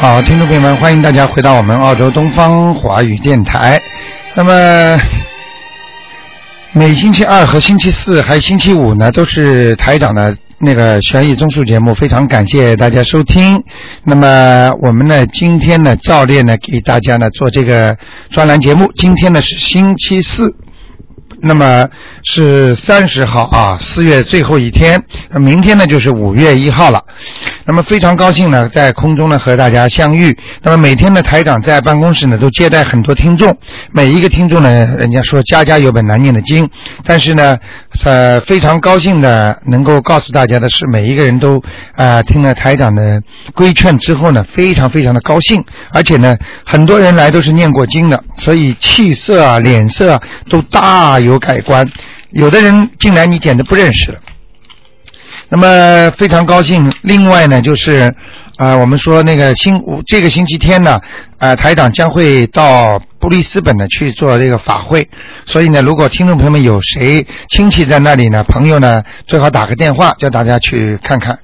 好，听众朋友们，欢迎大家回到我们澳洲东方华语电台。那么每星期二和星期四还星期五呢，都是台长的那个悬疑综述节目，非常感谢大家收听。那么我们呢，今天呢，照例呢给大家呢做这个专栏节目。今天呢是星期四。那么是三十号啊，四月最后一天。那明天呢就是五月一号了。那么非常高兴呢，在空中呢和大家相遇。那么每天呢，台长在办公室呢都接待很多听众。每一个听众呢，人家说家家有本难念的经。但是呢，呃，非常高兴的能够告诉大家的是，每一个人都啊听了台长的规劝之后呢，非常非常的高兴。而且呢，很多人来都是念过经的，所以气色啊、脸色啊都大有有改观。有的人进来你简直不认识了。那么非常高兴。另外呢，就是啊、我们说那个星这个星期天呢，啊，台长将会到布里斯本呢去做这个法会。所以呢，如果听众朋友们有谁亲戚在那里呢，朋友呢，最好打个电话叫大家去看看，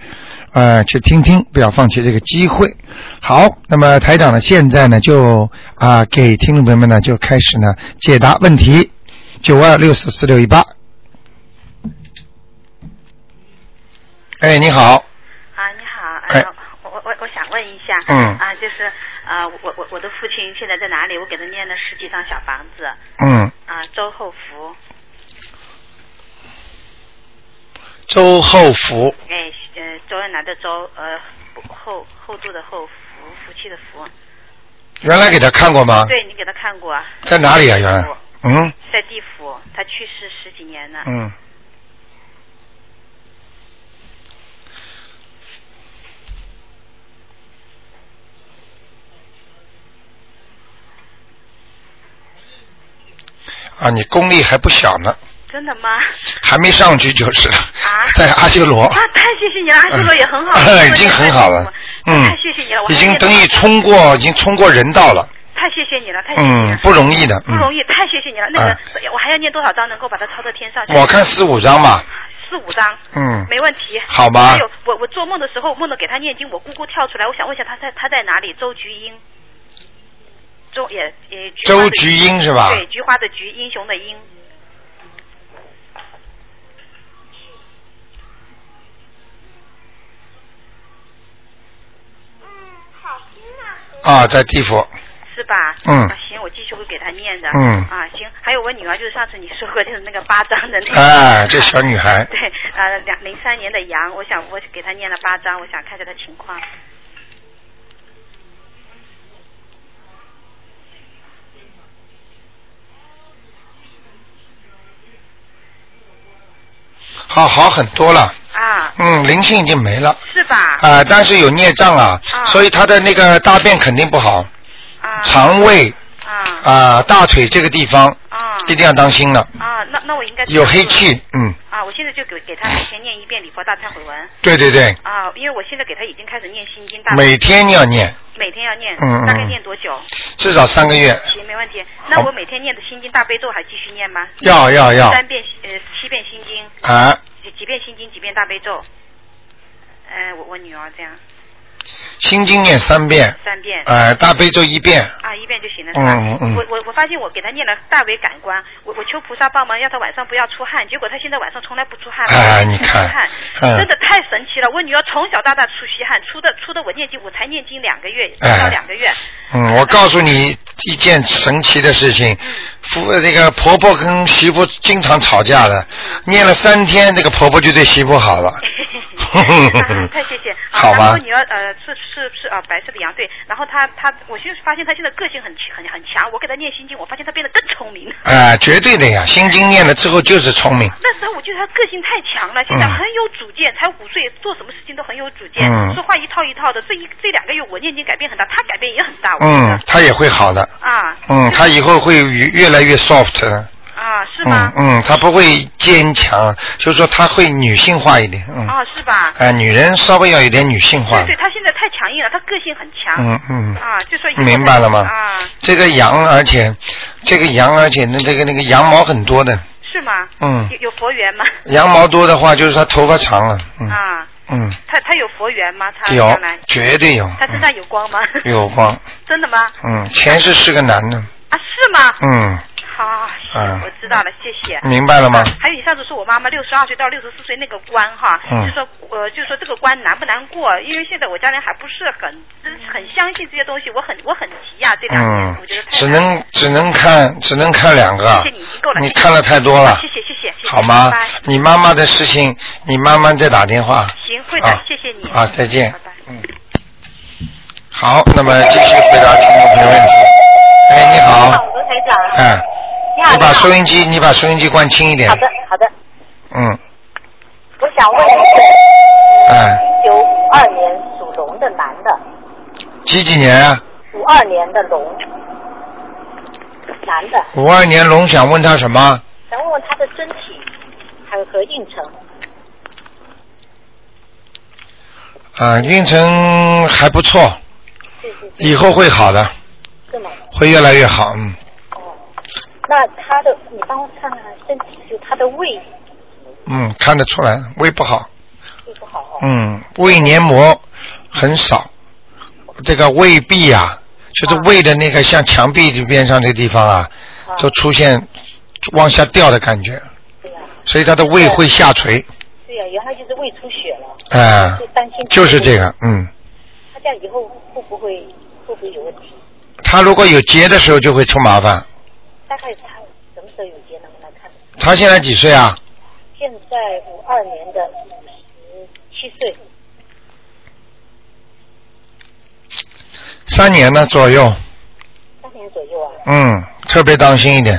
呃，去听听，不要放弃这个机会。好，那么台长呢，现在呢就啊、给听众朋友们呢就开始呢解答问题，九二六四四六一八。哎，你好，啊，你好，哎呃，我我我我想问一下，嗯啊，就是啊，我我我的父亲现在在哪里？我给他念了十几张小房子，嗯，啊，周后福，周后福，哎，呃，周恩来的周，呃，厚厚度的厚，福福气的福，原来给他看过吗？对你给他看过啊？在哪里啊？原来嗯在地府，他去世十几年了，嗯。啊，你功力还不小呢，真的吗？还没上去就是了。啊在阿修罗。啊，太谢谢你了，阿修罗也很好，嗯 已经很好了。嗯。太谢谢你了，我已经等于冲过，已经冲过人道了。太谢谢你了，太谢谢你了嗯，，不容易的。嗯。不容易，太谢谢你了。那个哎，我还要念多少章能够把它抄到天上去？我看四五张吧。四五张，嗯。没问题。好吧还有，我我做梦的时候梦到给他念经，我姑姑跳出来，我想问一下他在他在哪里？周菊英，周也也菊花的周菊英是吧？对，菊花的菊，英雄的英。啊，在地府。是吧？嗯啊，行，我继续会给他念的。嗯啊，行，还有我女儿，就是上次你说过就是那个八章的那个。哎，这小女孩。对，呃，两零三年的羊，我想我给她念了八章，我想看一下她情况。好好很多了。啊，嗯，灵性已经没了。是吧？啊、但是有孽障啊，啊所以他的那个大便肯定不好，啊。肠胃啊。啊、大腿这个地方啊。一定要当心了，啊，那那我应该有黑气，嗯，啊！我现在就给给他每天念一遍礼佛大忏悔文。对对对，啊，因为我现在给他已经开始念心经大每天要念，每天要念，嗯嗯。大概念多久？至少三个月，行，没问题。那我每天念的心经大悲咒还继续念吗？要要要。三遍呃七遍心经，啊，几几遍心经，几遍大悲咒。呃，我我女儿这样心经念三遍，三遍。呃，大悲咒一遍，啊，一遍就行了，是吧？嗯嗯我我我发现我给他念了大为感官，我我求菩萨帮忙，要他晚上不要出汗，结果他现在晚上从来不出汗，哎不你看出汗，嗯真的太神奇了。我女儿从小到大出稀汗，出的出的我念经，我才念经两个月，到两个月。嗯，我告诉你一件神奇的事情，夫那个婆婆跟媳妇经常吵架的，念了三天，这个婆婆就对媳妇好了。啊 太谢谢。啊 好吧我女儿呃是是是啊白色的羊对，然后他他我现在发现他现在个性很很很强，我给他念心经，我发现他变得更聪明。哎、绝对的呀，心经念了之后就是聪明。那时候我觉得他个性太强了，现在嗯很有主见，才五岁，做什么事情都很有主见，嗯说话一套一套的。这一这两个月我念经改变很大，他改变也很大。嗯，他也会好的。啊嗯，他以后会越越来越 soft 的。啊是吗嗯？嗯，她不会坚强，就是说他会女性化一点。嗯。啊是吧？哎、女人稍微要有点女性化对。对，她现在太强硬了，他个性很强。嗯嗯。啊，就说明白了吗？啊，这个羊，而且这个羊，而且那这个那个羊毛很多的，是吗？嗯有有佛缘吗？羊毛多的话，就是他头发长了，嗯，啊，嗯，他他有佛缘吗？他有，绝对有，他身上有光吗？嗯有光，真的吗？嗯，前世是个男的，啊，是吗？嗯，好，嗯我知道了，谢谢。明白了吗？还有你上次说我妈妈六十二岁到六十四岁那个关哈，嗯就说呃，就说这个关难不难过？因为现在我家人还不是很很相信这些东西，我很我很急呀、这两年、嗯我觉得，太只能只能看只能看两个谢谢你已经够了，你看了太多了谢谢谢谢，谢谢好吗拜拜？你妈妈的事情，你慢慢再打电话。行，会的，啊谢谢你。啊，再见拜拜。嗯。好，那么继续回答听众朋友问题。哎，你好。罗台长。哎，你把收音机，你把收音机关轻一点。好的，好的。嗯，我想问一个，哎，九二年属龙的男的，几几年啊？五二年的龙，男的，五二年龙想问他什么？想问问他的身体还有和运程。啊，运程还不错，以后会好的？会越来越好。嗯，哦，那他的，你帮我看看身体，就他的胃嗯，看得出来胃不好。胃不好哦。嗯，胃黏膜很少，这个胃壁啊，就是胃的那个像墙壁边上这个地方啊，啊都出现往下掉的感觉，对呀、所以他的胃会下垂。对呀、原来就是胃出血了。哎、就担心就是这个，嗯，他这样以后会不会会不会有问题？他如果有结的时候就会出麻烦。大概他什么时候有结能来看？他现在几岁啊？现在五二年的五十七岁，三年呢左右，三年左右啊。嗯，特别当心一点，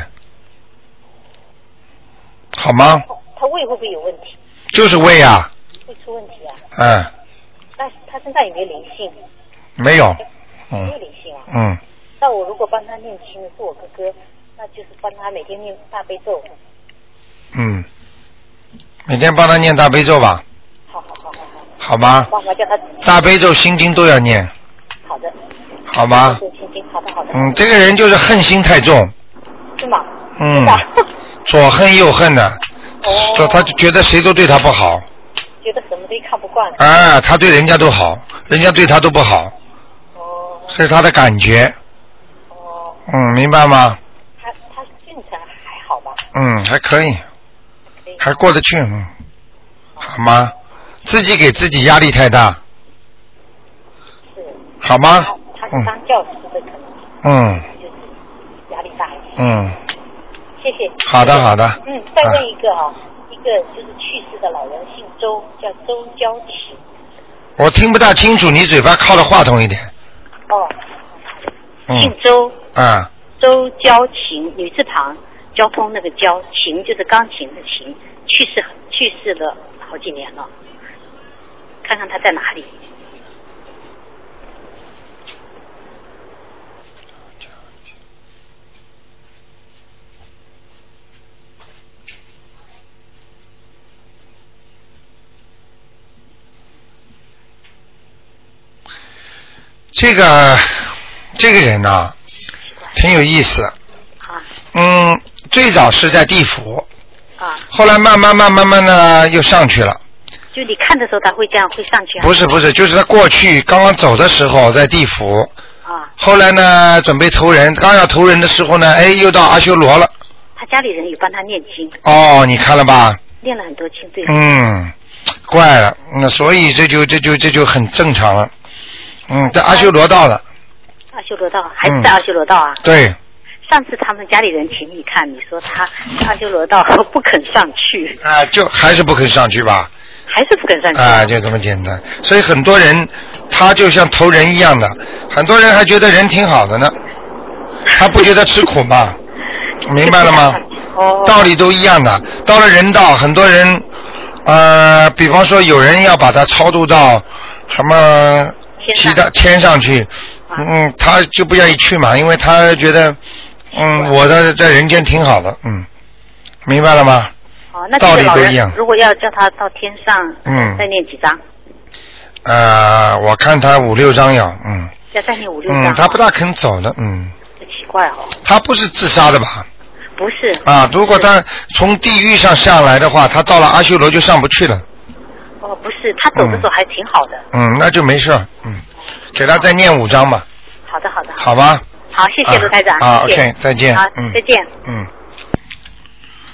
好吗？他他胃会不会有问题？就是胃啊，会出问题啊？嗯，那他身上有没有灵性？没有，没有嗯灵性啊。嗯，那我如果帮他念经，是我哥哥，那就是帮他每天念大悲咒。嗯，每天帮他念大悲咒吧，好好好好好，好吗？帮忙叫他。大悲咒、心经都要念，好的。好吗？心经，好的好的。嗯，这个人就是恨心太重，是吗？嗯，左恨右恨的，哦说他就觉得谁都对他不好，觉得什么都看不惯。啊，他对人家都好，人家对他都不好，哦是他的感觉，哦，嗯，明白吗？嗯，还可以，还过得去，嗯，好吗？自己给自己压力太大，是。好吗？他？是嗯。当教师的，可能嗯。就是压力大一点。嗯，谢谢。好的好的。嗯，再问一个啊，一个就是去世的老人，姓周，叫周娇琪。我听不大清楚，你嘴巴靠着话筒一点，哦，嗯，姓周，啊，周娇琴，女字旁，交通那个交，琴就是钢琴的琴，去世去世了好几年了，看看他在哪里。这个这个人呢、挺有意思，啊。嗯，最早是在地府，啊，后来慢慢慢慢慢呢又上去了。就你看的时候他会这样会上去啊？不是不是，就是他过去刚刚走的时候在地府，啊，后来呢准备投人，刚要投人的时候呢，哎，又到阿修罗了。他家里人有帮他念经，哦，你看了吧？念了很多经，对。嗯，怪了，那所以这就这就这就很正常了。嗯，在阿修罗道了，阿修罗道还是在阿修罗道啊？对，上次他们家里人请你看，你说他阿修罗道不肯上去，啊、就还是不肯上去吧？还是不肯上去。啊，就这么简单。所以很多人他就像投人一样的，很多人还觉得人挺好的呢，他不觉得吃苦吗？明白了吗？哦。道理都一样的。到了人道，很多人，呃，比方说有人要把他超度到什么其他天上去，啊嗯，他就不愿意去嘛，因为他觉得，嗯，我的在人间挺好的，嗯，明白了吗？哦，那道理都一样如果要叫他到天上，嗯再念几张？呃，我看他五六张要，嗯，要再念五六张。嗯，他不大肯走的，嗯，这奇怪哦，他不是自杀的吧？不是。啊，如果他从地狱上下来的话，他到了阿修罗就上不去了。哦，不是，他走的时候还挺好的。嗯，那就没事，嗯，给他再念五张吧，好的，好的。好吧？好，谢谢卢台长。啊谢谢 OK，再见好嗯，再见。嗯，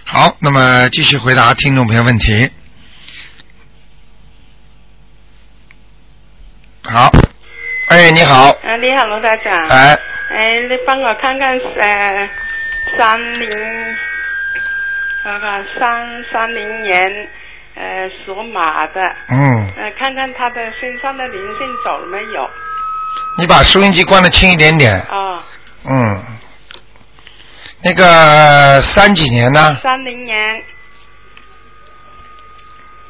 好，那么继续回答听众朋友问题。好，哎，你好，啊，你好，罗台长。哎，哎，你帮我看看呃，三零那个三三零年呃属马的，嗯，呃，看看他的身上的灵性走了没有？你把收音机关的轻一点点，哦，嗯，那个三几年呢？三零年，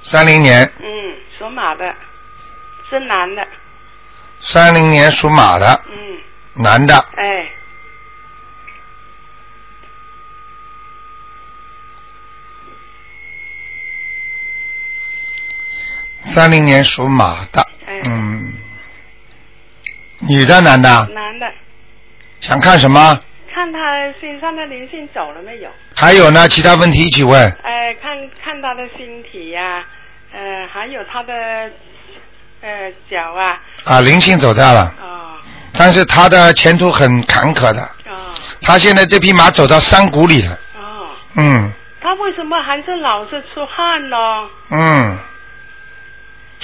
三零年，嗯，属马的，是男的，三零年属马的，嗯，男的，哎，三零年属马的，哎。嗯，女的男的，男的，想看什么？看他身上的灵性走了没有？还有呢，其他问题一起问。哎，看看他的身体呀、呃，还有他的呃脚啊，啊，灵性走掉了，哦。但是他的前途很坎坷的。哦。他现在这匹马走到山谷里了，哦，嗯。他为什么还是老是出汗呢？嗯，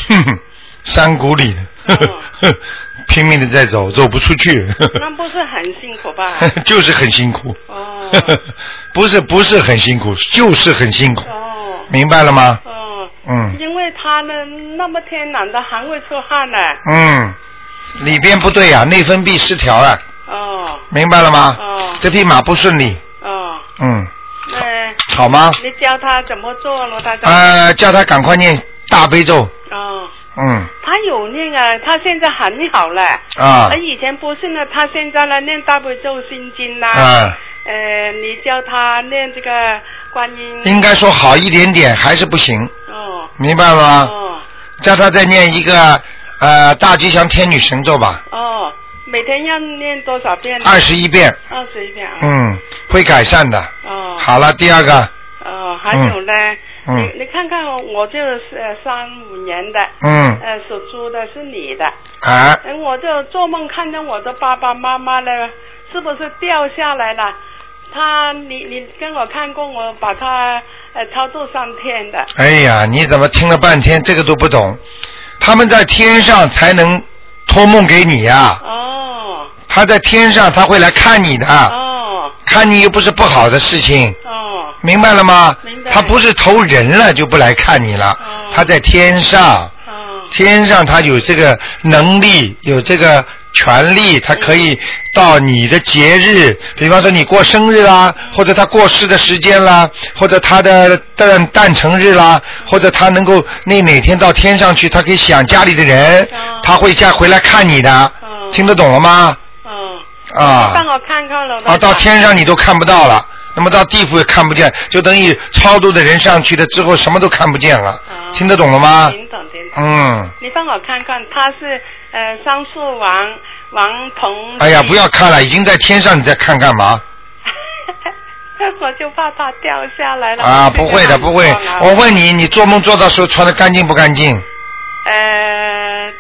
哼哼，山谷里，呵呵呵，拼命的在走，走不出去，那不是很辛苦吧？就是很辛苦，哦。不是不是很辛苦，就是很辛苦，哦。明白了吗？哦，嗯。因为他呢那么天冷的还会出汗呢。嗯，里边不对呀、内分泌失调啊，哦。明白了吗？哦。这匹马不顺利，哦，嗯，那好吗？你教他怎么做罗大长？呃，叫他赶快念大悲咒，哦，嗯他有念啊，他现在很好了。啊他以前不是呢，他现在呢念大悲咒心经啦。啊，呃，你教他念这个观音。应该说好一点点，还是不行，哦明白吗？哦叫他再念一个呃大吉祥天女神咒吧，哦，每天要念多少遍？二十一遍，二十一遍啊。嗯，会改善的。哦。好了，第二个，哦，还有呢，嗯你你看看我就是呃三五年的，嗯。呃属猪的是你的，啊，哎，我就做梦看见我的爸爸妈妈呢，是不是掉下来了？他，你你跟我看过，我把他呃操作上天的。哎呀，你怎么听了半天这个都不懂？他们在天上才能托梦给你呀、哦。他在天上他会来看你的，哦。看你又不是不好的事情，哦明白了吗？明白他不是投人了就不来看你了，哦他在天上，哦天上他有这个能力，有这个权利，他可以到你的节日，比方说你过生日啦，或者他过世的时间啦，或者他的诞诞辰日啦，或者他能够那哪天到天上去，他可以想家里的人哦，他会再回来看你的，哦听得懂了吗？哦，啊帮我看看了。啊，到天上你都看不到了。那么到地府也看不见，就等于超度的人上去了之后什么都看不见了，哦听得懂了吗？听懂听懂。嗯，你帮我看看，他是呃桑树王王鹏。哎呀，不要看了，已经在天上，你再看干嘛？我就怕他掉下来了。啊，不会的，不会。我问你，你做梦做到时候穿的干净不干净？呃，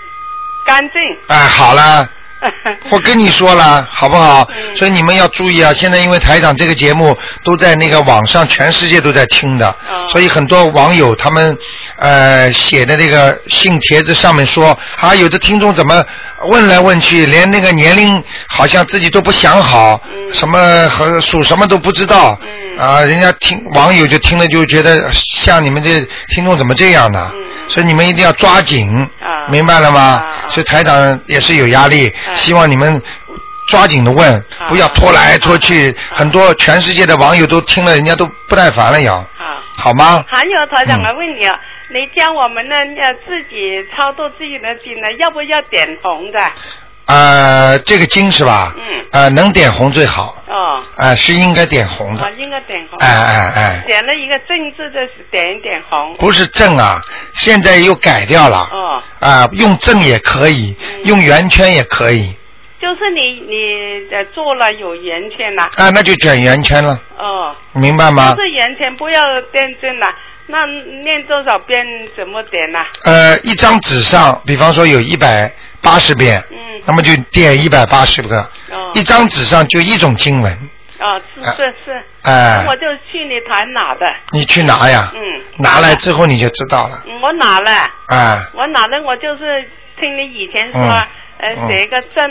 干净。哎，好了，我跟你说了，好不好？嗯所以你们要注意啊！现在因为台长这个节目都在那个网上，全世界都在听的，哦所以很多网友他们呃写的那个信帖子上面说啊，有的听众怎么问来问去，连那个年龄好像自己都不想好，嗯什么和属什么都不知道，嗯啊，人家听网友就听了就觉得像你们这听众怎么这样呢？嗯所以你们一定要抓紧，啊明白了吗？啊所以台长也是有压力，啊希望你们抓紧的问，啊不要拖来拖去。很多全世界的网友都听了，人家都不耐烦了要，好。好吗？还有台长，嗯我问你啊，你教我们呢，要自己操作自己的经呢，要不要点红的？呃，这个经是吧？嗯呃，能点红最好，哦，呃，是应该点红的我。应该点红。哎哎哎，点了一个正字的，点一点红。不是正啊，现在又改掉了。哦，啊，用正也可以，嗯用圆圈也可以，就是你你呃做了有圆圈了。啊，那就卷圆圈了，哦，明白吗就？是圆圈不要点正了，那念多少遍怎么点呐、呃，一张纸上，比方说有一百八十遍，嗯。那么就点一百八十个，哦。一张纸上就一种经文，哦，是啊。是是，哎、我就去你台拿的，你去拿呀，嗯，拿来之后你就知道了，嗯我拿了，哎、我拿了，我就是听你以前说，嗯。呃，嗯。写一个证，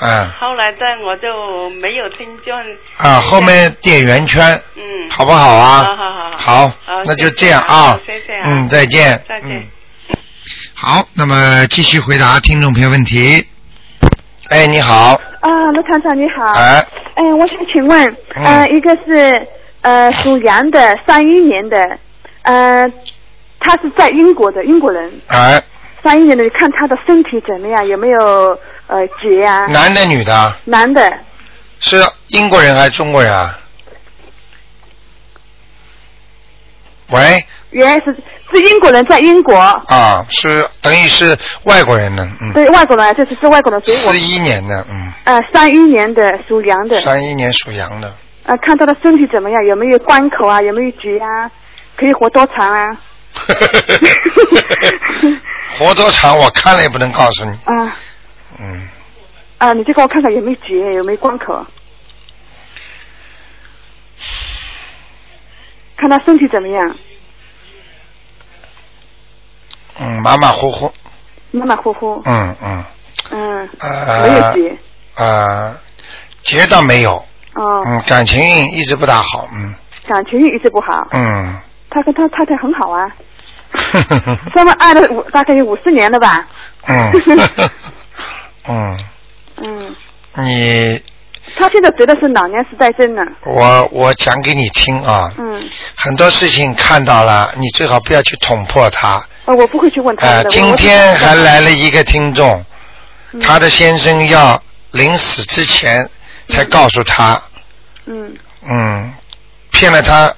哎、后来在我就没有听见。啊，后面点圆圈，嗯，好不好啊？好好好。好好那就这样啊。谢谢啊。嗯，再见。再见。嗯。好，那么继续回答听众朋友问题。哎，你好，啊，卢厂长你好。哎，哎，我想请问，嗯呃，一个是呃属羊的，三一年的，呃，他是在英国的英国人，哎，三一年的，你看他的身体怎么样，有没有呃结啊？男的女的？男的，是英国人还是中国人啊？喂，原来是是英国人，在英国，啊，是等于是外国人呢，嗯，对外国人，这是是外国人，所以我四一年的，嗯，呃三一年的属羊的，三一年属羊的，呃看他的身体怎么样，有没有关口啊，有没有结啊，可以活多长啊？活多长我看了也不能告诉你，啊。嗯，啊，你再给我看看有没有结，有没有关口，看他身体怎么样，嗯，马马虎虎，马马虎虎，嗯嗯，嗯，呃，没有结，呃，结倒没有，哦，嗯，感情一直不大好，嗯。感情一直不好，嗯，他跟他太太很好啊，他们爱了五大概有五十年了吧，嗯。嗯，嗯，你他现在得的是老年痴呆症呢，我我讲给你听啊，嗯，很多事情看到了，你最好不要去捅破它。呃，我不会去问他呃，今天还来了一个听众，嗯。他的先生要临死之前才告诉他，嗯。嗯，骗了他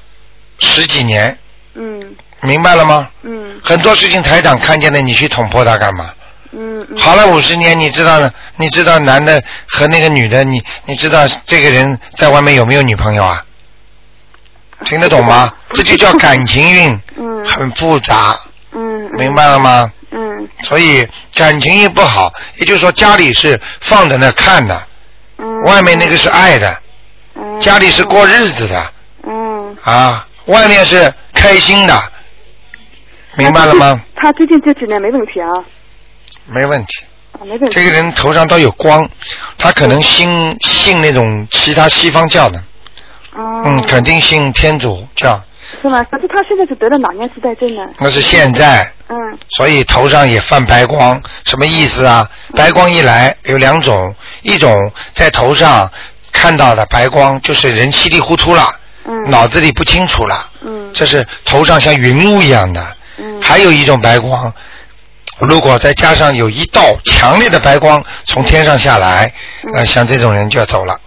十几年，嗯。明白了吗？嗯。很多事情台长看见了，你去捅破他干嘛？嗯嗯，好了五十年，你知道呢？你知道男的和那个女的，你你知道这个人在外面有没有女朋友啊？听得懂吗？这就叫感情运，嗯。很复杂，嗯，嗯。明白了吗？嗯。所以感情运不好，也就是说家里是放在那看的，嗯，外面那个是爱的，嗯。家里是过日子的嗯，啊，外面是开心的，明白了吗？他最近这几年没问题啊，没问题。啊没问题。这个人头上都有光，他可能信信那种其他西方教的，哦，嗯，肯定信天主教，是吗？可是他现在是得了老年痴呆症呢。那是现在，嗯所以头上也泛白光，什么意思啊？白光一来有两种，一种在头上看到的白光，就是人稀里糊涂了，嗯脑子里不清楚了，嗯这是头上像云雾一样的。嗯还有一种白光，如果再加上有一道强烈的白光从天上下来，嗯。那像这种人就要走了，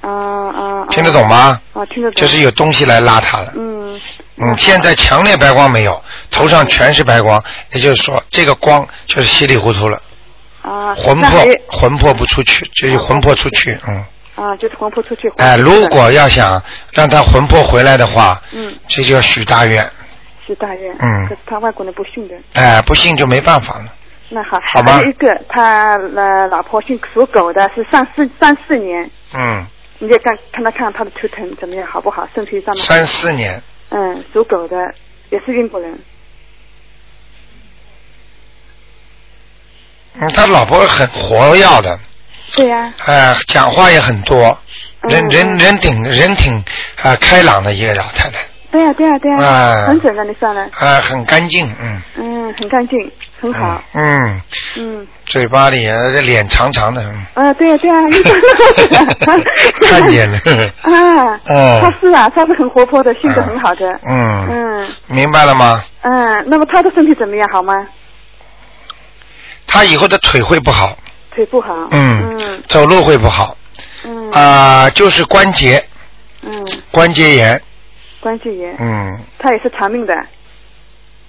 啊啊，听得懂吗？啊，听得懂。就是有东西来拉他了。嗯嗯，现在强烈白光没有，头上全是白光，也就是说这个光就是稀里糊涂了，啊，魂魄魂魄不出去，就是魂魄出去，嗯，啊，就是魂魄出去。哎，如果要想让他魂魄回来的话，嗯。这就要许大愿，是大人，嗯可是他外国人不信的。哎，不信就没办法了。那好，好吧还有一个他呃老婆姓属狗的，是三四三四年，嗯，你就看看他看他的图腾怎么样，好不好？身体上面。三四年，嗯，属狗的也是英国人。嗯，他老婆很活跃的，对呀、哎，讲话也很多，人人人挺人挺啊开朗的一个老太太，对呀、对呀、对呀、啊很准的，你算了。啊，很干净，嗯，嗯，很干净，很好。嗯，嗯，嗯，嘴巴里呃这脸长长的，嗯啊，对呀、对 呀、看见了，啊，嗯他是啊，他是很活泼的，性格很好的。嗯，嗯明白了吗？嗯，那么他的身体怎么样？好吗？他以后的腿会不好，腿不好。嗯，嗯走路会不好，嗯啊，就是关节嗯，关节炎，关节炎，嗯，他也是长命的。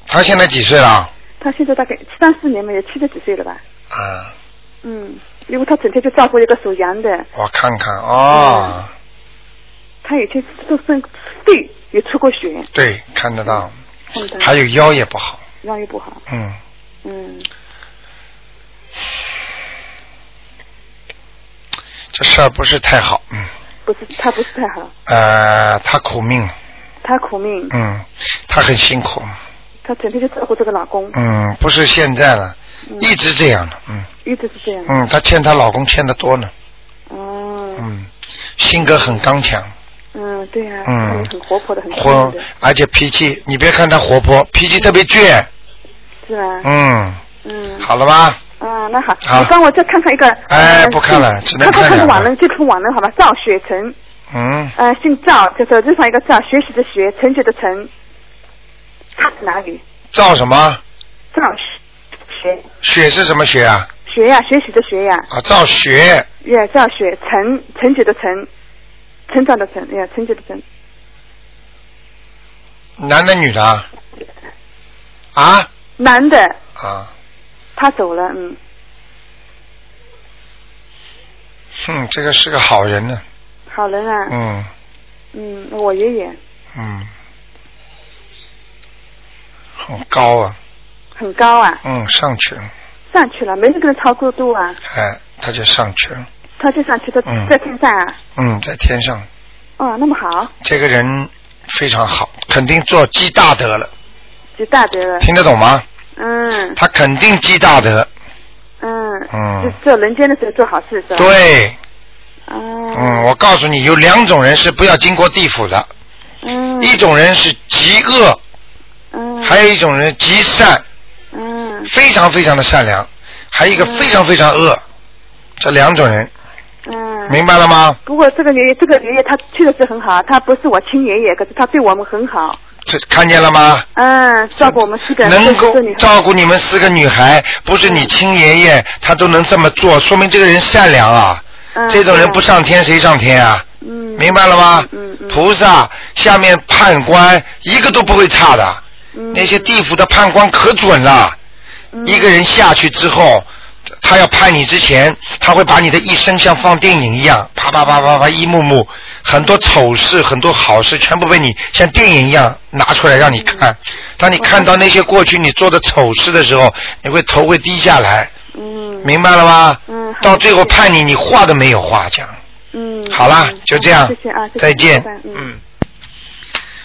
他现在几岁了？他现在大概三四年嘛，也七十几岁了吧？啊，嗯，因为他整天就照顾一个属羊的，我看看哦，他以前都生肺也出过血。对，看得到，还有腰也不好，腰也不好，嗯，嗯，这事儿不是太好，嗯，不是他不是太好，呃，他苦命，他苦命，嗯，她很辛苦，她整天就照顾这个老公，嗯，不是现在了，嗯。一直这样的，嗯。一直是这样，嗯，她欠她老公欠的多呢，哦，嗯，性格很刚强，嗯，对啊，嗯。很活泼的，很活泼的，而且脾气，你别看她活泼，脾气特别倔，是吧？嗯，嗯，好了吧？啊，那好，好。你帮我再看看一个，呃哎不看了只能看看个。看看网人，就看网人好吧？赵雪成，嗯，呃，姓赵，就手字旁一个赵，学习的学，成绩的成，他是哪里？赵什么？赵学。雪是什么雪啊？学呀，学习的学呀，啊，赵学，也赵学。成，成绩的成，成长的成，呀，成绩的成，男的女的啊？啊？男的，啊，他走了，嗯，哼，这个是个好人呢，好人啊，嗯。嗯，我爷爷。嗯，很高啊，很高啊，嗯，上去了，上去了，没人跟他超过度啊，哎，他就上去了，他就上去的嗯。在天上啊，嗯，在天上，哦，那么好，这个人非常好，肯定做积大德了，积大德了，听得懂吗？嗯。他肯定积大德，嗯，嗯。就是做人间的时候做好事是吧？，对，哦，嗯，我告诉你，有两种人是不要经过地府的，嗯，一种人是极恶，嗯，还有一种人极善，嗯。非常非常的善良，还有一个嗯。非常非常恶，这两种人，嗯，明白了吗？不过这个爷爷，这个爷爷他去的是很好，他不是我亲爷爷，可是他对我们很好，这看见了吗？嗯，照顾我们四个人，能够照顾你们四个女孩，不是你亲爷爷，他都能这么做，说明这个人善良啊。嗯这种人不上天谁上天啊？嗯，明白了吗？嗯嗯，菩萨下面判官一个都不会差的，嗯那些地府的判官可准了。嗯一个人下去之后，他要判你之前，他会把你的一生像放电影一样，啪啪啪啪啪一幕幕，很多丑事、很多好事，全部被你像电影一样拿出来让你看。当你看到那些过去你做的丑事的时候，你会头会低下来，嗯明白了吧？嗯到最后判你，你话都没有话讲。嗯，好了嗯，就这样，谢谢啊，再见。嗯。嗯，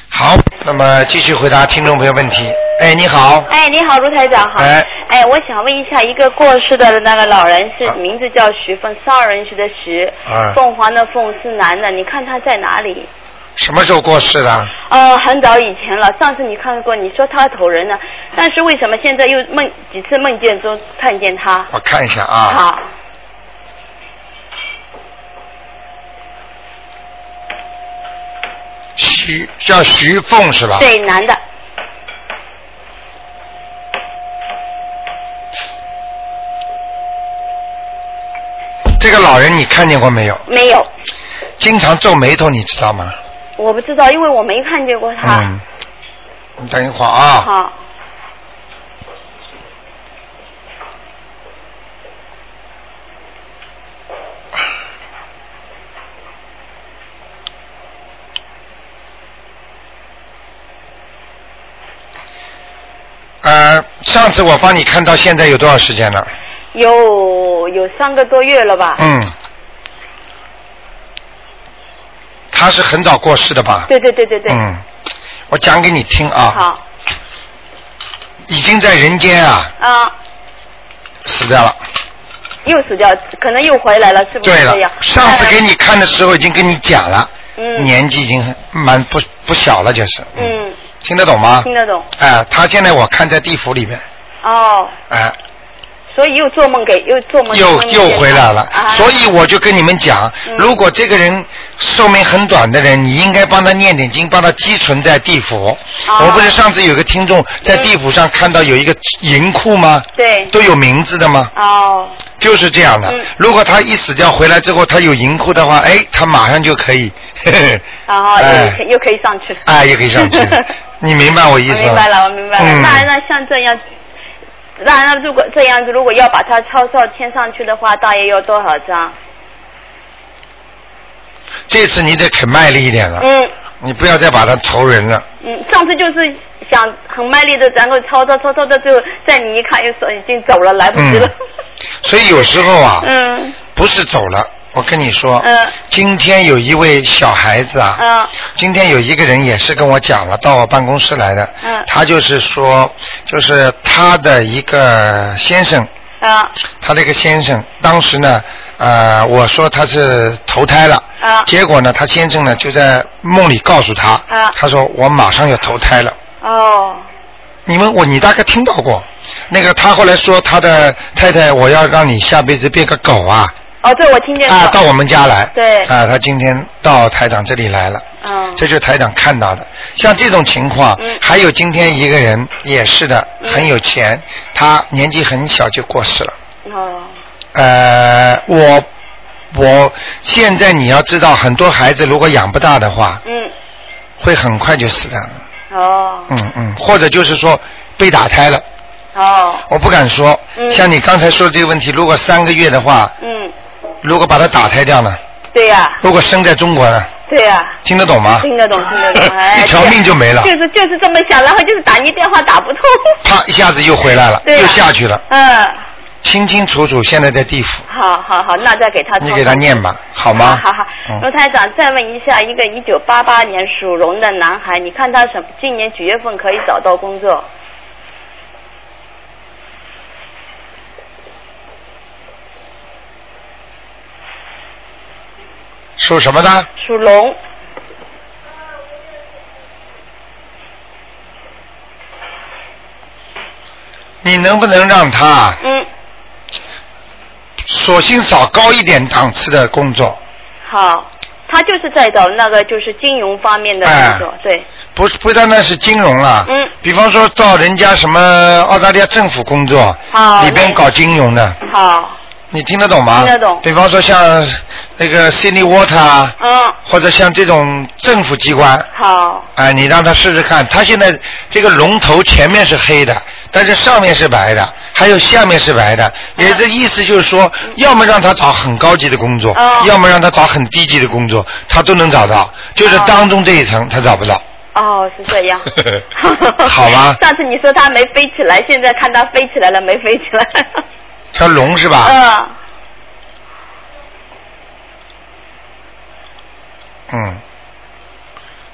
好，那么继续回答听众朋友问题。哎，你好，哎，你好，卢台长好。哎哎，我想问一下，一个过世的那个老人是、啊名字叫徐凤，商人徐的徐，啊凤凰的凤是男的，你看他在哪里？什么时候过世的？呃，很早以前了，上次你看过，你说他投人呢，但是为什么现在又梦几次梦见中看见他？我看一下啊。好，徐叫徐凤是吧？。对，男的，这个老人你看见过没有？没有，经常皱眉头，你知道吗？我不知道，因为我没看见过他。嗯。你等一会儿啊。好，呃，上次我帮你看到现在有多少时间了？有有三个多月了吧？嗯。他是很早过世的吧？对对对对对。嗯，我讲给你听啊，好已经在人间啊啊。死掉了。又死掉，可能又回来了，是不是对了上次给你看的时候已经跟你讲了，嗯年纪已经很蛮不不小了，就是。嗯，听得懂吗？听得懂。哎、他现在我看在地府里面，哦，哎、所以又做梦给又做梦又又回来了。啊、所以我就跟你们讲，嗯如果这个人寿命很短的人，你应该帮他念点经，帮他积存在地府。哦我不是上次有个听众在地府上看到有一个银库吗？对都有名字的吗？哦就是这样的。嗯如果他一死掉回来之后，他有银库的话，哎，他马上就可以，然后 又、哎又可以上去。哎，又可以上去。你明白我意思吗？我明白了，我明白了。嗯那那像这样，那那如果这样子，如果要把它抄上签上去的话，大约要多少张？这次你得肯卖力一点了。嗯，你不要再把它投人了。嗯，上次就是想很卖力的，然后抄抄抄抄到最后，在你一看又说已经走了，来不及了。所以有时候啊，嗯不是走了，我跟你说，嗯。今天有一位小孩子啊，嗯。今天有一个人也是跟我讲了，到我办公室来的，嗯。他就是说，就是他的一个先生，啊他那个先生当时呢，呃，我说他是投胎了，啊结果呢，他先生呢就在梦里告诉他，啊他说我马上要投胎了。哦。你们我你大概听到过，那个他后来说他的太太，我要让你下辈子变个狗啊，哦，对我听见过。啊，到我们家来，对。啊，他今天到台长这里来了，嗯。这就是台长看到的。像这种情况，嗯。还有今天一个人也是的，嗯。很有钱，他年纪很小就过世了。哦。呃，我我现在你要知道，很多孩子如果养不大的话，嗯。会很快就死掉了。哦。嗯嗯，或者就是说被打胎了，哦。我不敢说。嗯。像你刚才说的这个问题，如果三个月的话，嗯，如果把他打胎掉呢？对呀、如果生在中国呢？对呀、听得懂吗？听得懂听得懂，哎，一条命就没了就是就是这么想，然后就是打你电话打不通。啪一下子又回来了，又下去了，嗯，清清楚楚，现在在地府，好好好，那再给他。你给他念吧，好吗？好好罗台长，再问一下，一个一九八八年属龙的男孩，你看他什今年几月份可以找到工作？属什么的？属龙。你能不能让他，嗯，索性找高一点档次的工作？好，他就是在找那个就是金融方面的工作，对，不是不单单是金融了，嗯比方说到人家什么澳大利亚政府工作，里边搞金融的，好，你听得懂吗？听得懂比方说像那个 Sydney Water 啊，嗯，或者像这种政府机关，好，哎，你让他试试看。他现在这个龙头前面是黑的，但是上面是白的，还有下面是白的。也的意思就是说，要么让他找很高级的工作，哦要么让他找很低级的工作，他都能找到。就是哦当中这一层他找不到。哦，是这样。好吧 上次你说他没飞起来，现在看他飞起来了，没飞起来。条龙是吧？嗯，嗯，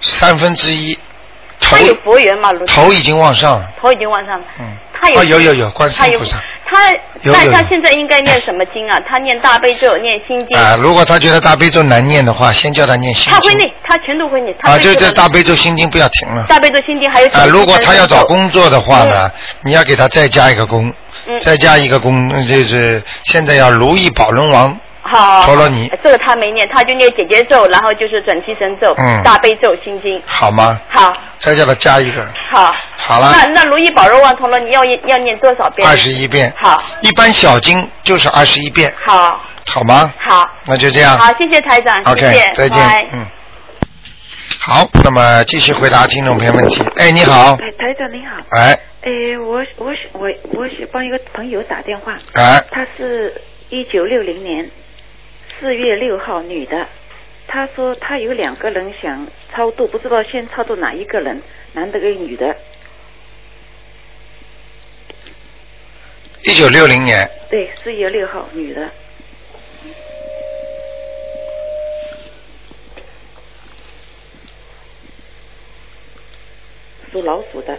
三分之一，头他有佛缘吗？卢头已经往上了。头已经往上了。嗯，他有、哦有有有观世音菩萨他有有有那他现在应该念什么经啊？他念大悲咒，念心经。啊、如果他觉得大悲咒难念的话，先叫他念心经。他会念，他全都会念。他啊，就这大悲咒心经不要停了。大悲咒心经还有。啊，如果他要找工作的话呢，你要给他再加一个功，嗯再加一个功，呃就是现在要如意宝轮王好，陀罗尼这个他没念，他就念姐姐咒，然后就是准提神咒、嗯大悲咒、心经。好吗？好，再叫他加一个，好。好了那那如意宝轮王陀罗尼要要念多少遍？二十一遍。好，一般小经就是二十一遍，好，好吗？好。那就这样。好，谢谢台长，谢 OK，谢，再见拜。嗯。好，那么继续回答听众朋友问题。哎，你好，哎，台长您好。哎哎，我我是我我是帮一个朋友打电话，啊。他是一九六零年四月六号女的，他说他有两个人想超度，不知道先超度哪一个人，男的跟女的。一九六零年，对，四月六号女的。属老鼠的，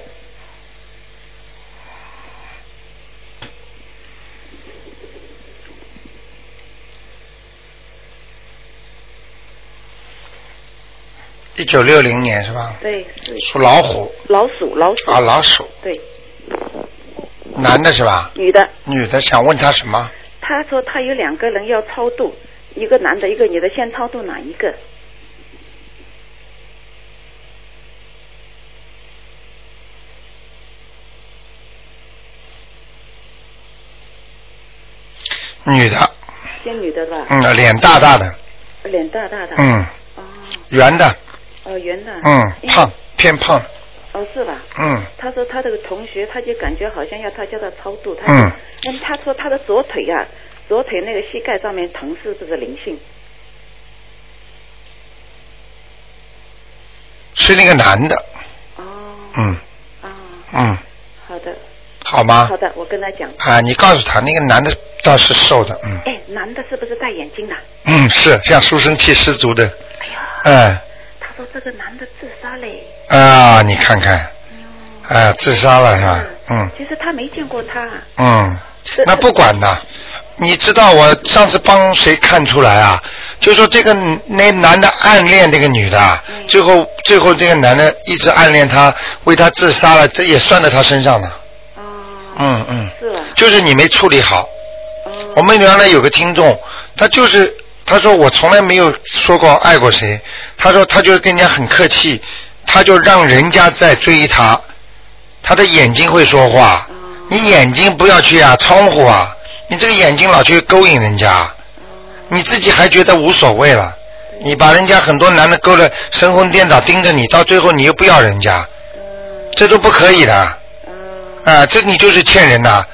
一九六零年是吧？对，是属老虎老鼠，老鼠。啊，老鼠，对，男的是吧？女的。女的想问他什么？他说他有两个人要超度，一个男的，一个女的，先超度哪一个？女的，先女的吧？嗯，脸大大的，脸大大的。嗯，哦圆的，哦，圆的。嗯，胖，偏胖，哦，是吧？嗯，他说他这个同学，他就感觉好像要他叫他超度，他嗯，但他说他的左腿呀、左腿那个膝盖上面疼，是不是灵性？是那个男的，哦，嗯。啊，嗯，好的，好吗？好？的，我跟他讲。啊，你告诉他那个男的倒是瘦的，嗯。哎，男的是不是戴眼镜的？嗯，是像书生气十足的，哎呀，嗯。他说这个男的自杀嘞。啊，你看看，啊，自杀了是吧？嗯其实他没见过他。嗯，那不管的，你知道我上次帮谁看出来啊？就说这个那男的暗恋这个女的最后最后这个男的一直暗恋她，为她自杀了，这也算在他身上呢。哦。嗯嗯，是啊。就是你没处理好。哦。我们原来有个听众，他就是他说我从来没有说过爱过谁，他说他就跟人家很客气，他就让人家在追他，他的眼睛会说话，你眼睛不要去啊，窗户啊，你这个眼睛老去勾引人家，你自己还觉得无所谓了，你把人家很多男的勾得神魂颠倒盯着你，到最后你又不要人家，这都不可以的，啊，这你就是欠人呐、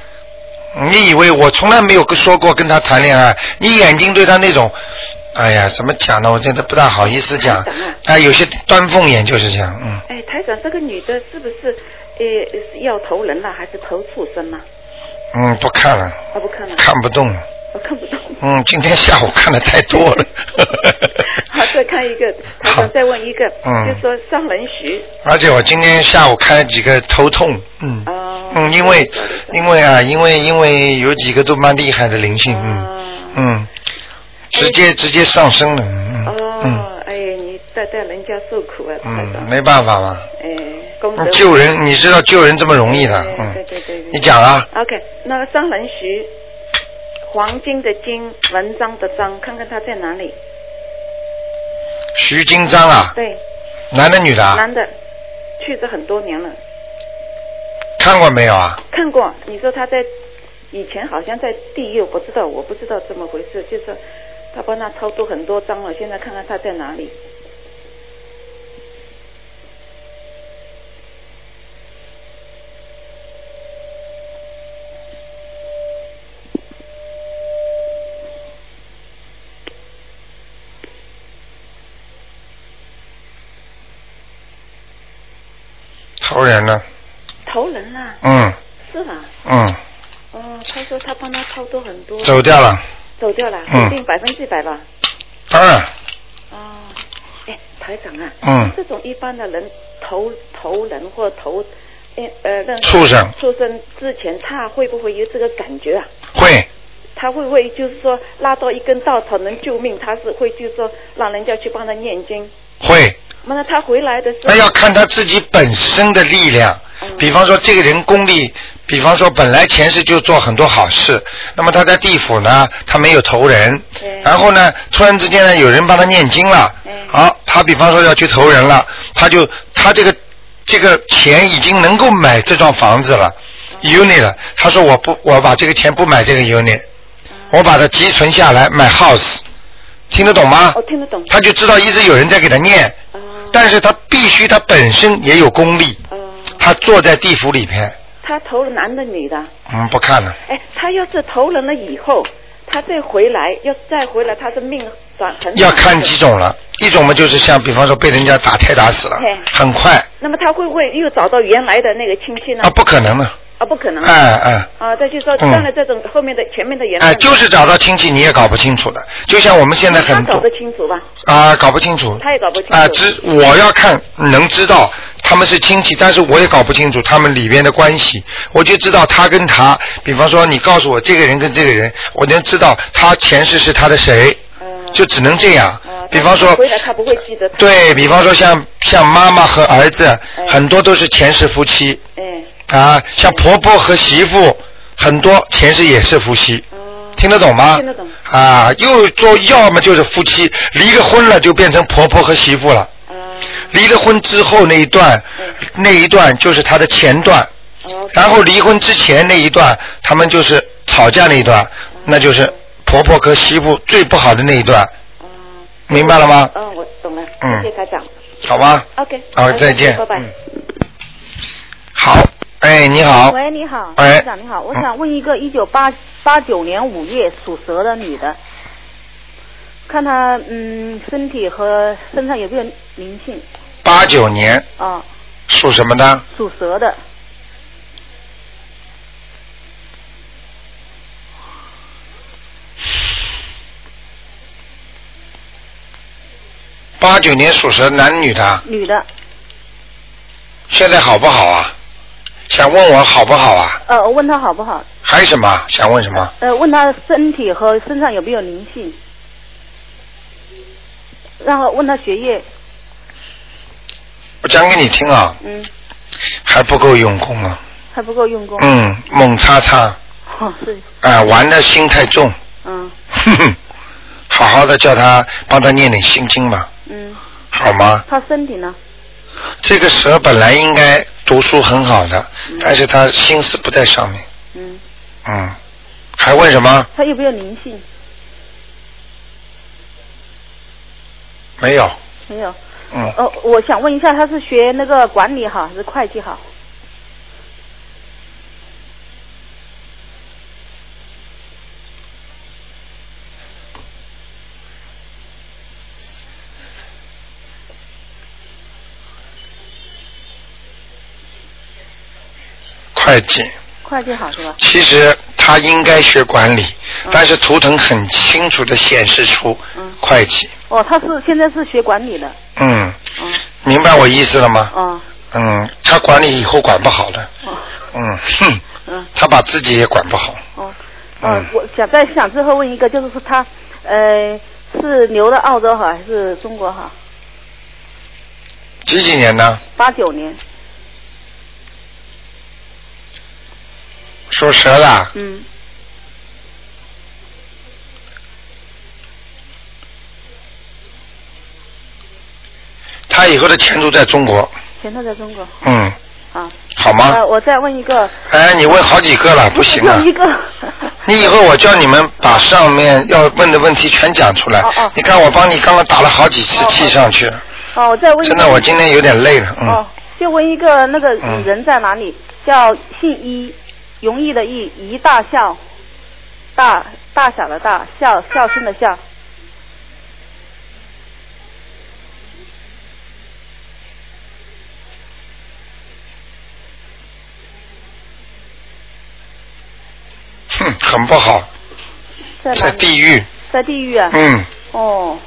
你以为我从来没有说过跟他谈恋爱？你眼睛对他那种，哎呀，怎么讲呢？我真的不大好意思讲。啊，有些端凤眼就是这样，嗯，哎，台长，这个女的是不是呃要投人了，还是投畜生呢？嗯，不看了，我不看了。看不动了。我看不懂。嗯，今天下午看的太多了。好，再看一个，台长再问一个，嗯。就说上人徐，而且我今天下午看了几个头痛，嗯，哦。嗯，因为因为啊，因为因为有几个都蛮厉害的灵性，嗯。嗯，直接直接上升了，嗯嗯。哦，哎，你带带人家受苦啊，台嗯，没办法嘛，哎，功德。嗯救人，你知道救人这么容易的，对嗯，对对对。你讲啊，OK，那个商人徐，黄金的金，文章的章，看看他在哪里？徐金章啊，对，男的女的啊，男的，去世很多年了，看过没有啊？看过。你说他在以前好像在地狱，我不知道，我不知道怎么回事，就是他帮他超度很多章了，现在看看他在哪里。投人了，投人啦，嗯。是啊，嗯，哦，他说他帮他操作很多，走掉了，走掉了，嗯。肯定百分之百吧。当然，哦，哎，台长啊，嗯。这种一般的人投投人或投，呃呃，让畜生。畜生之前，他会不会有这个感觉啊？会，他会不会就是说拉到一根稻草能救命？他是会就是说让人家去帮他念经？会，那他回来的时候，那要看他自己本身的力量。比方说，这个人功力，比方说本来前世就做很多好事，那么他在地府呢，他没有投人，然后呢，突然之间呢，有人帮他念经了，好，他比方说要去投人了，他就他这个这个钱已经能够买这幢房子了，unit 了，他说我不，我把这个钱不买这个 unit，我把它积存下来买 house，听得懂吗？我听得懂。他就知道一直有人在给他念，但是他必须他本身也有功力，他坐在地府里边，他投了男的女的？嗯，不看了，哎，他要是投人了以后，他再回来，要再回来，他的命短很要看几种了，一种嘛就是像比方说被人家打胎打死了，很快。那么他会不会又找到原来的那个亲戚呢？啊，不可能的，啊，不可能。哎哎。啊，再就说嗯上了这种后面的前面的缘分。哎，就是找到亲戚你也搞不清楚的，就像我们现在他搞很多得清楚吧？啊搞不清楚，他也搞不清楚。啊，知我要看能知道他们是亲戚，但是我也搞不清楚他们里边的关系。我就知道他跟他，比方说你告诉我这个人跟这个人，我能知道他前世是他的谁，就只能这样。比方说，回来他不会记得。对比方说像像妈妈和儿子，很多都是前世夫妻。哎。啊，像婆婆和媳妇，很多前世也是夫妻。听得懂吗？听得懂。啊，又做要么就是夫妻，离了婚了就变成婆婆和媳妇了。离了婚之后那一段，那一段就是他的前段。然后离婚之前那一段，他们就是吵架那一段，那就是婆婆和媳妇最不好的那一段。明白了吗？嗯，我懂了，嗯谢谢。好吧。OK。好，再见。拜拜。嗯好，哎，你好。喂，你好，哎台长你好，我想问一个一九八八九年五月属蛇的女的，看她嗯身体和身上有没有灵性，八九年啊，属什么的？属蛇的。八九年属蛇，男女的，女的，现在好不好啊？想问我好不好啊？呃，我问他好不好？还有什么？想问什么？呃，问他身体和身上有没有灵性，然后问他学业，我讲给你听啊，嗯，还不够用功啊。还不够用功。嗯，猛叉叉，哦，是，啊、玩的心太重，嗯哼哼，好好的叫他帮他念点心经吧，嗯，好吗？他身体呢？这个蛇本来应该读书很好的，但是他心思不在上面，嗯，嗯，还问什么？他有没有灵性？没有，没有。嗯，哦，我想问一下，他是学那个管理好还是会计好？会计。会计好是吧？其实他应该学管理，但是图腾很清楚的显示出嗯会计。哦，他是现在是学管理的。嗯，嗯明白我意思了吗？哦嗯，他管理以后管不好的。哦嗯，哼，嗯他把自己也管不好。哦。呃嗯，我想再想最后问一个，就是说他呃是留的澳洲好还是中国好？几几年呢？八九年。属蛇的，嗯他以后的前途在中国。前途在中国。嗯，啊。好吗呃，？我再问一个。哎，你问好几个了，不行啊！一个。你以后我叫你们把上面要问的问题全讲出来。哦哦你看我帮你刚刚打了好几次气上去了，哦，我再问一个。真的我今天有点累了，嗯。哦，就问一个那个嗯人在哪里？叫姓易，容易的易，一大笑，大大小的大，笑笑声的笑。哼，很不好，在在？地狱。在地狱啊。嗯，哦，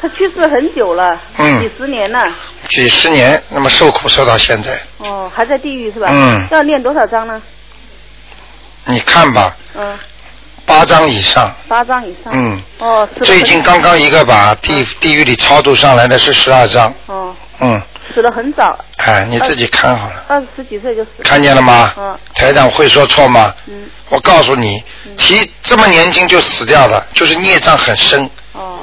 他去世很久了，嗯几十年了。几十年那么受苦受到现在，哦，还在地狱是吧？嗯要念多少章呢？你看吧，嗯，八张以上。八张以上。嗯。哦，最近刚刚一个把地地狱里超度上来的是十二张，哦，嗯，死了很早，哎，你自己看好了，二十几岁就死了。看见了吗？嗯台长会说错吗？嗯，我告诉你，提这么年轻就死掉了，就是孽障很深。哦，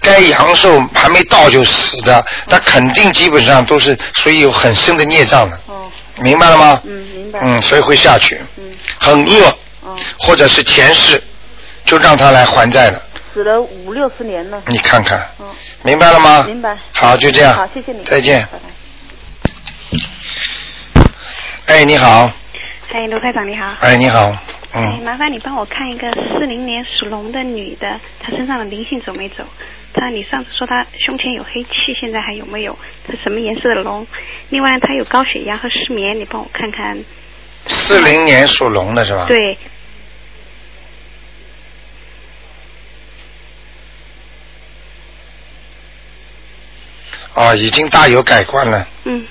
该阳寿还没到就死的，那肯定基本上都是属于有很深的孽障的，哦，明白了吗？嗯，明白。嗯，所以会下去，嗯，很恶，哦，或者是前世，就让他来还债了。死了五六十年了。你看看，哦，明白了吗？明白。好，就这样。好，谢谢你。再见。拜拜。哎，你好，哎，卢科长你好。哎，你好，哎，嗯，麻烦你帮我看一个四零年属龙的女的，她身上的灵性走没走？她你上次说他胸前有黑气，现在还有没有？是什么颜色的龙？另外他有高血压和失眠，你帮我看看。四零年属龙的是吧？。对，啊，已经大有改观了。嗯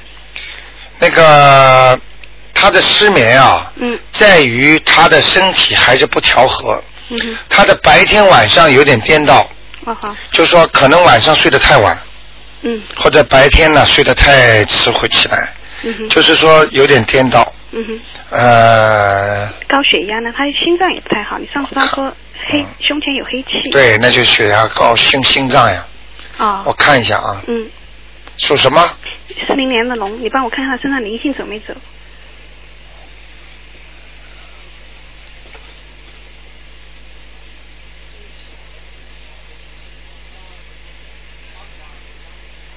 那个他的失眠啊，嗯在于他的身体还是不调和，嗯，他的白天晚上有点颠倒，哦好，就说可能晚上睡得太晚，嗯或者白天呢睡得太迟会起来，嗯哼，就是说有点颠倒。嗯哼，呃，高血压呢？他心脏也不太好，你上次他说黑胸前有黑气。。对，那就血压高，心心脏呀。哦。我看一下啊，嗯，属什么？四零年的龙，你帮我看看她身上灵性走没走？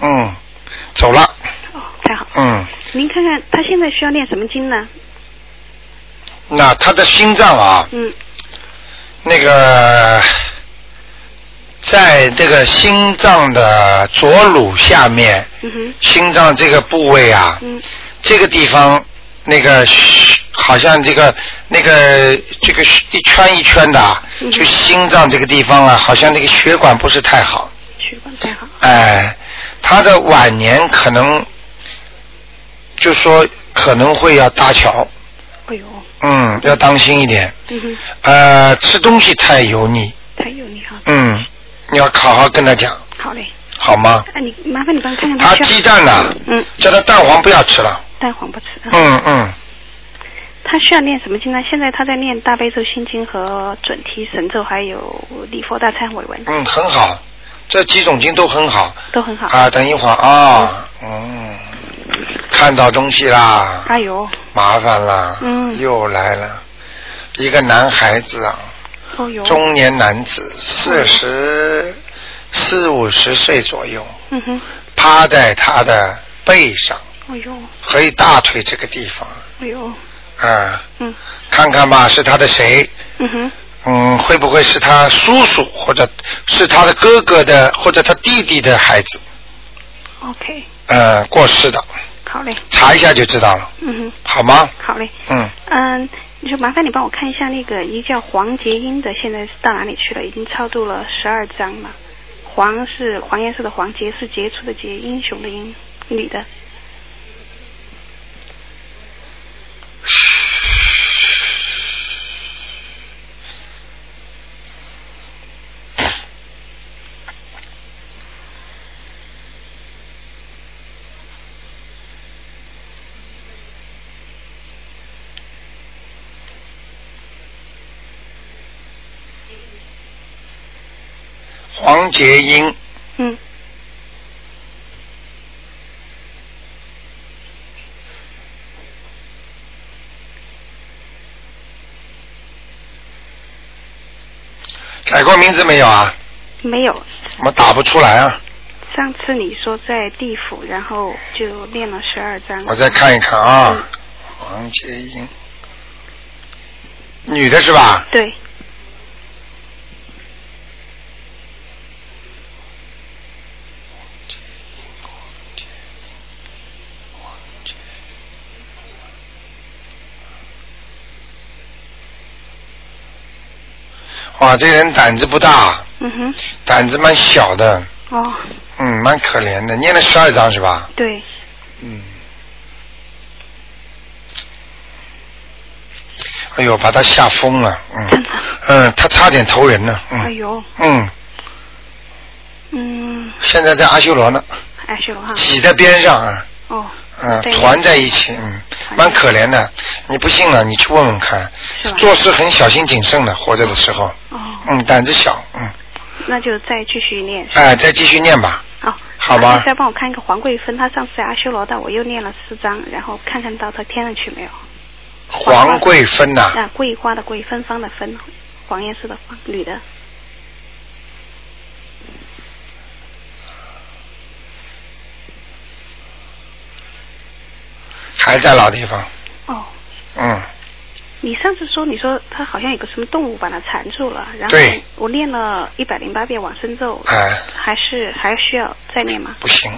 嗯，走了。哦，太好。嗯，您看看他现在需要念什么经呢？那他的心脏啊，嗯那个在这个心脏的左乳下面，嗯哼，心脏这个部位啊，嗯这个地方那个好像这个那个这个一圈一圈的啊，嗯就心脏这个地方啊，好像那个血管不是太好。血管太好。哎，他的晚年可能就说可能会要搭桥，哎呦，嗯，要当心一点。嗯哼，呃，吃东西太油腻，太油腻哈。嗯，你要好好跟他讲，好嘞。好吗？啊，你麻烦你帮我看看他鸡蛋呐、嗯，叫他蛋黄不要吃了。蛋黄不吃。啊嗯嗯，他需要念什么经呢？现在他在念大悲咒、心经和准提神咒，还有礼佛大忏悔文，嗯，很好，这几种经都很好。都很好。啊，等一会儿啊，嗯，看到东西啦，哎呦，麻烦啦，嗯。又来了，一个男孩子啊，哦呦，中年男子，四十四五十岁左右，嗯哼，趴在他的背上哎呦，和一大腿这个地方，哎呦，啊，嗯。看看吧，是他的谁？嗯哼，嗯，会不会是他叔叔，或者是他的哥哥的，或者他弟弟的孩子？，OK，呃，过世的，好嘞，查一下就知道了，嗯哼，好吗？好嘞，嗯，嗯，你就麻烦你帮我看一下那个一叫黄杰英的，现在是到哪里去了？已经超度了十二章了。黄是黄颜色的黄，杰是杰出的杰，英雄的英，女的。黄洁英，嗯，改过名字没有啊？没有。怎么打不出来啊？上次你说在地府，然后就练了十二章。我再看一看啊，黄洁英，女的是吧？对，哇，这个人胆子不大，嗯哼，胆子蛮小的，哦，嗯，蛮可怜的。念了十二章是吧？对，嗯。哎呦，把他吓疯了，嗯，嗯，他差点投人呢，嗯，哎呦，嗯，嗯，现在在阿修罗呢，阿修罗哈，挤在边上啊，哦，嗯，团在一起，嗯，蛮可怜的。你不信了，你去问问看，做事很小心谨慎的，活着的时候，哦，嗯，胆子小，嗯，那就再继续念。哎，再继续念吧，好，好吧你再帮我看一个黄桂芬，她上次在阿修罗道，我又念了四章，然后看看到她天上去没有？黄桂芬呐、啊，桂花的桂，芬芳的芬，黄颜色的黄，女的。还在老地方，哦，嗯，你上次说你说他好像有个什么动物把他缠住了，然后我练了一百零八遍往生咒，哎，还是还需要再练吗？不行，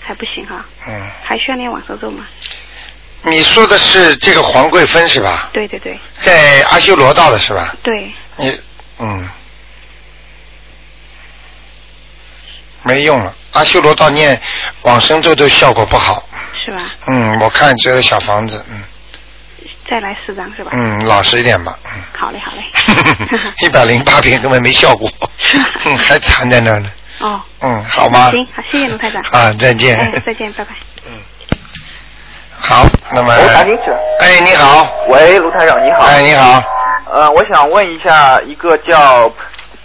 还不行哈，嗯，还需要练往生咒吗？你说的是这个黄桂芬是吧？对对对。在阿修罗道的是吧？对，你嗯，没用了，阿修罗道念往生咒都效果不好。是吧？嗯，我看只有小房子，嗯再来四张是吧？嗯，老实一点吧。嗯好嘞好嘞。一百零八遍根本没效果，嗯，还缠在那儿呢。哦，嗯，好吗？行，好，谢谢卢台长。啊再见哎，再见，拜拜。嗯好，那么，喂，打进去。哎，你好。喂，卢台长，你好。哎，你好。呃，我想问一下，一个叫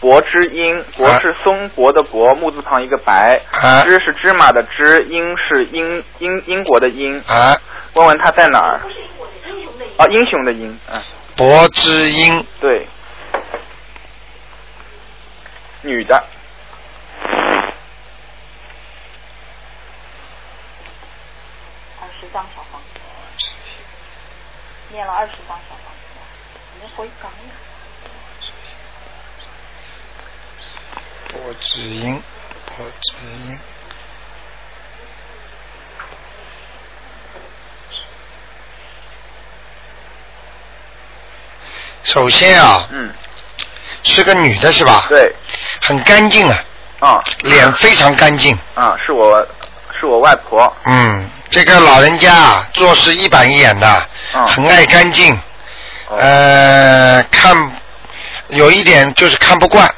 柏之英，柏是松柏的柏，木字旁一个白，啊芝是芝麻的芝，英是英英英国的英。啊。问问他在哪儿？哦，英雄的英，嗯，柏之英，对，女的。二十张小房子，念了二十张小房子，你回港呀？柏智英，柏智英。首先啊，嗯，是个女的是吧？对，很干净啊，啊脸非常干净。啊，是我是我外婆，嗯，这个老人家啊，做事一板一眼的，嗯很爱干净。哦呃，看有一点就是看不惯，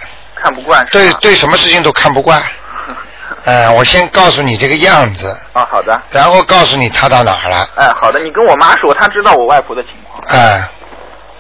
看不惯对？对，什么事情都看不惯。呃，我先告诉你这个样子，啊，好的，然后告诉你他到哪儿了。哎，好的，你跟我妈说，她知道我外婆的情况。哎、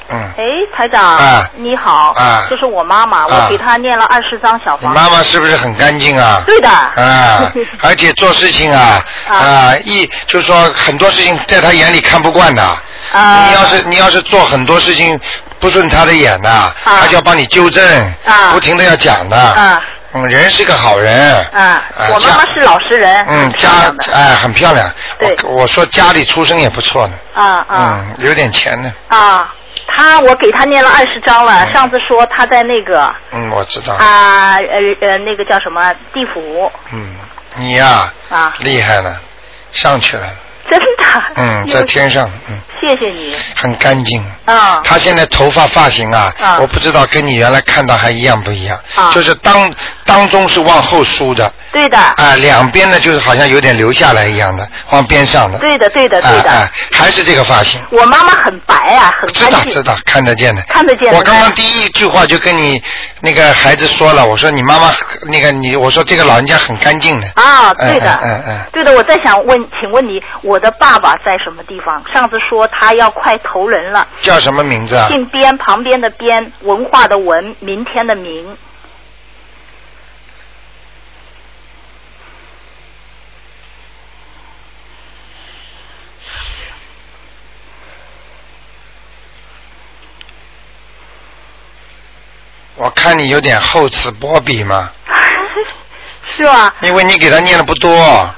嗯，哎，台长，啊你好，啊这是我妈妈，啊我给她念了二十张小你房。妈妈是不是很干净啊？对的。啊，而且做事情啊啊，一就是说很多事情在她眼里看不惯的。啊你要是你要是做很多事情不顺他的眼呐，他就要帮你纠正，啊不停的要讲的。啊嗯，人是个好人。啊，啊我妈妈是老实人，嗯，家哎很漂亮。对我我说家里出身也不错呢。啊啊嗯，有点钱呢。啊！他我给他念了二十章了，上次说他在那个嗯，我知道。啊呃呃那个叫什么地府嗯，你呀、啊，厉害了，上去了。真的。嗯，在天上，嗯，谢谢你。很干净。啊他现在头发发型啊，啊我不知道跟你原来看到还一样不一样，啊就是当当中是往后梳的，对的，啊、两边呢就是好像有点留下来一样的，往边上的，对的对的对的。还是这个发型，我妈妈很白啊，很知干净。道知道，看得见的。看得见的我刚刚第一句话就跟你那个孩子说了，我说你妈妈那个你，我说这个老人家很干净的。啊，对的，嗯嗯嗯对的。我在想问，请问你，我的爸爸在什么地方？上次说他要快投人了，叫什么名字啊？姓边，旁边的边，文化的文，明天的明。我看你有点厚此薄彼嘛，是吧？因为你给他念的不多。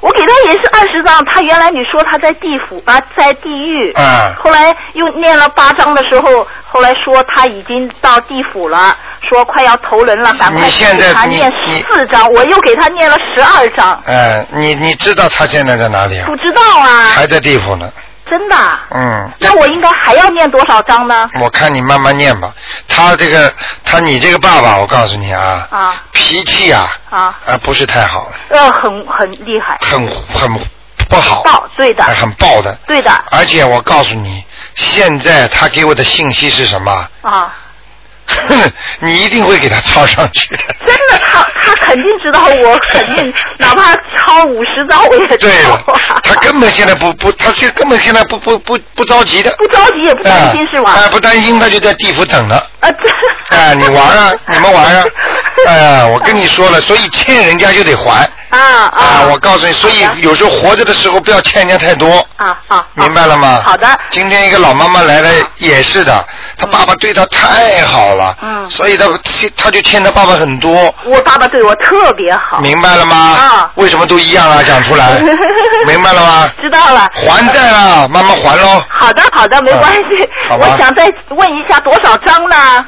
我给他也是二十张，他原来你说他在地府啊，在地狱，嗯后来又念了八张的时候，后来说他已经到地府了，说快要投人了，赶快你现在给他你念四张，我又给他念了十二张，嗯，你你知道他现在在哪里啊不？知道啊，还在地府呢。真的啊。嗯，那我应该还要念多少章呢？我看你慢慢念吧。他这个，他你这个爸爸，我告诉你啊，啊脾气啊，啊，啊不是太好，呃，很很厉害，很很不好，暴，对的哎，很暴的。对的而且我告诉你，现在他给我的信息是什么？啊，你一定会给他抄上去的。真的，他他肯定知道我，肯定 哪怕抄五十张我也对了抄啊，他根本现在不不，他现根本现在不不不不着急的。不着急也不担心是吧？哎，不担心，他就在地府等着。啊，这哎，你玩啊，你们玩啊。哎呀，我跟你说了，所以欠人家就得还。啊啊！啊，我告诉你，所以有时候活着的时候不要欠人家太多。啊啊！明白了吗？好的。今天一个老妈妈来了，也是的，她爸爸对她太好了，嗯所以她她就欠她爸爸很多，我爸爸对我特别好。明白了吗？啊为什么都一样啊？讲出来，明白了吗？知道了。还债了，慢慢还喽。好的，好的，没关系。嗯好吧我想再问一下，多少张呢？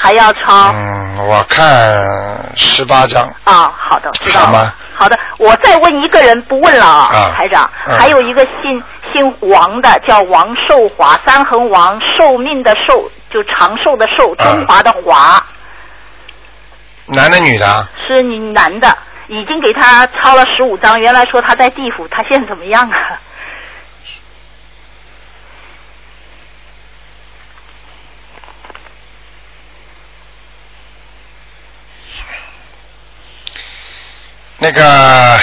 还要抄？嗯，我看十八张。啊，好的，知道了好吗。好的，我再问一个人，不问了啊，啊台长。嗯还有一个姓姓王的，叫王寿华，三横王，寿命的寿，就长寿的寿，中华的华，男的女的啊？是你男的，已经给他抄了十五张。原来说他在地府，他现在怎么样啊？那个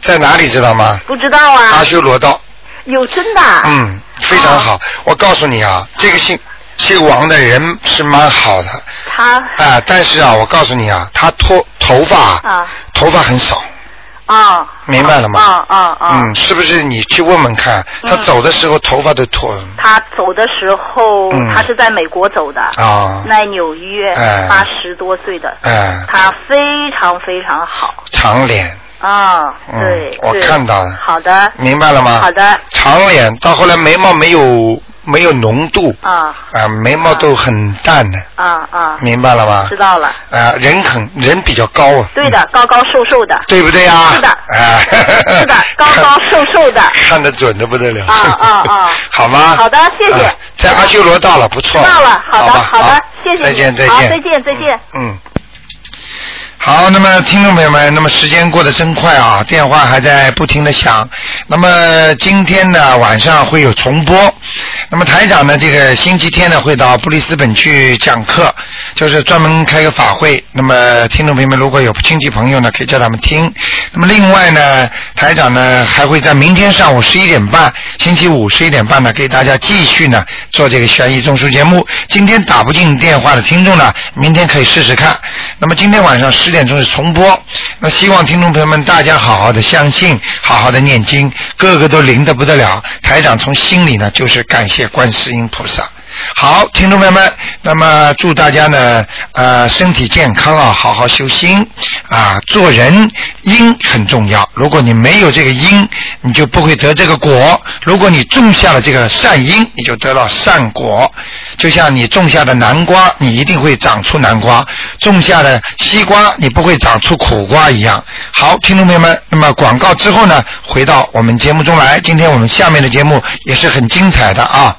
在哪里知道吗？不知道啊阿，修罗道。有真的啊？嗯，非常好。我告诉你啊，这个姓姓王的人是蛮好的，他啊、但是啊，我告诉你啊，他脱头发，啊头发很少，啊。明白了吗？啊啊啊！嗯，是不是你去问问看，他嗯走的时候头发都脱了？他走的时候，嗯。他是在美国走的，啊？在纽约，哎。八十多岁的，哎，他非常非常好，长脸，啊，嗯对，我看到了好的，明白了吗？好的，长脸到后来眉毛没有没有浓度啊啊，眉毛都很淡的，啊啊，明白了吗？知道了，啊，人很人比较高啊，对的，高高瘦瘦的，对不对啊？是的啊，是的，高高瘦瘦的，看得准的不得了。啊啊啊 好吗？好的谢谢啊在阿修罗到了，不错。到了，好的，吧好的，谢谢你，再见，再见。好再见，再见。嗯。好，那么听众朋友们，那么时间过得真快啊，电话还在不停的响。那么今天呢晚上会有重播。那么台长呢，这个星期天呢会到布里斯本去讲课，就是专门开个法会。那么听众朋友们如果有亲戚朋友呢，可以叫他们听。那么另外呢，台长呢还会在明天上午十一点半，星期五十一点半呢，给大家继续呢做这个悬疑综述节目。今天打不进电话的听众呢，明天可以试试看。那么今天晚上十十点钟是重播，那希望听众朋友们大家好好的相信，好好的念经，个个都灵的不得了。台长从心里呢就是感谢观世音菩萨。好，听众朋友们，那么祝大家呢，呃，身体健康啊，好好修心啊，做人因很重要。如果你没有这个因，你就不会得这个果。如果你种下了这个善因，你就得到善果。就像你种下的南瓜，你一定会长出南瓜；种下的西瓜，你不会长出苦瓜一样。好，听众朋友们，那么广告之后呢，回到我们节目中来。今天我们下面的节目也是很精彩的啊。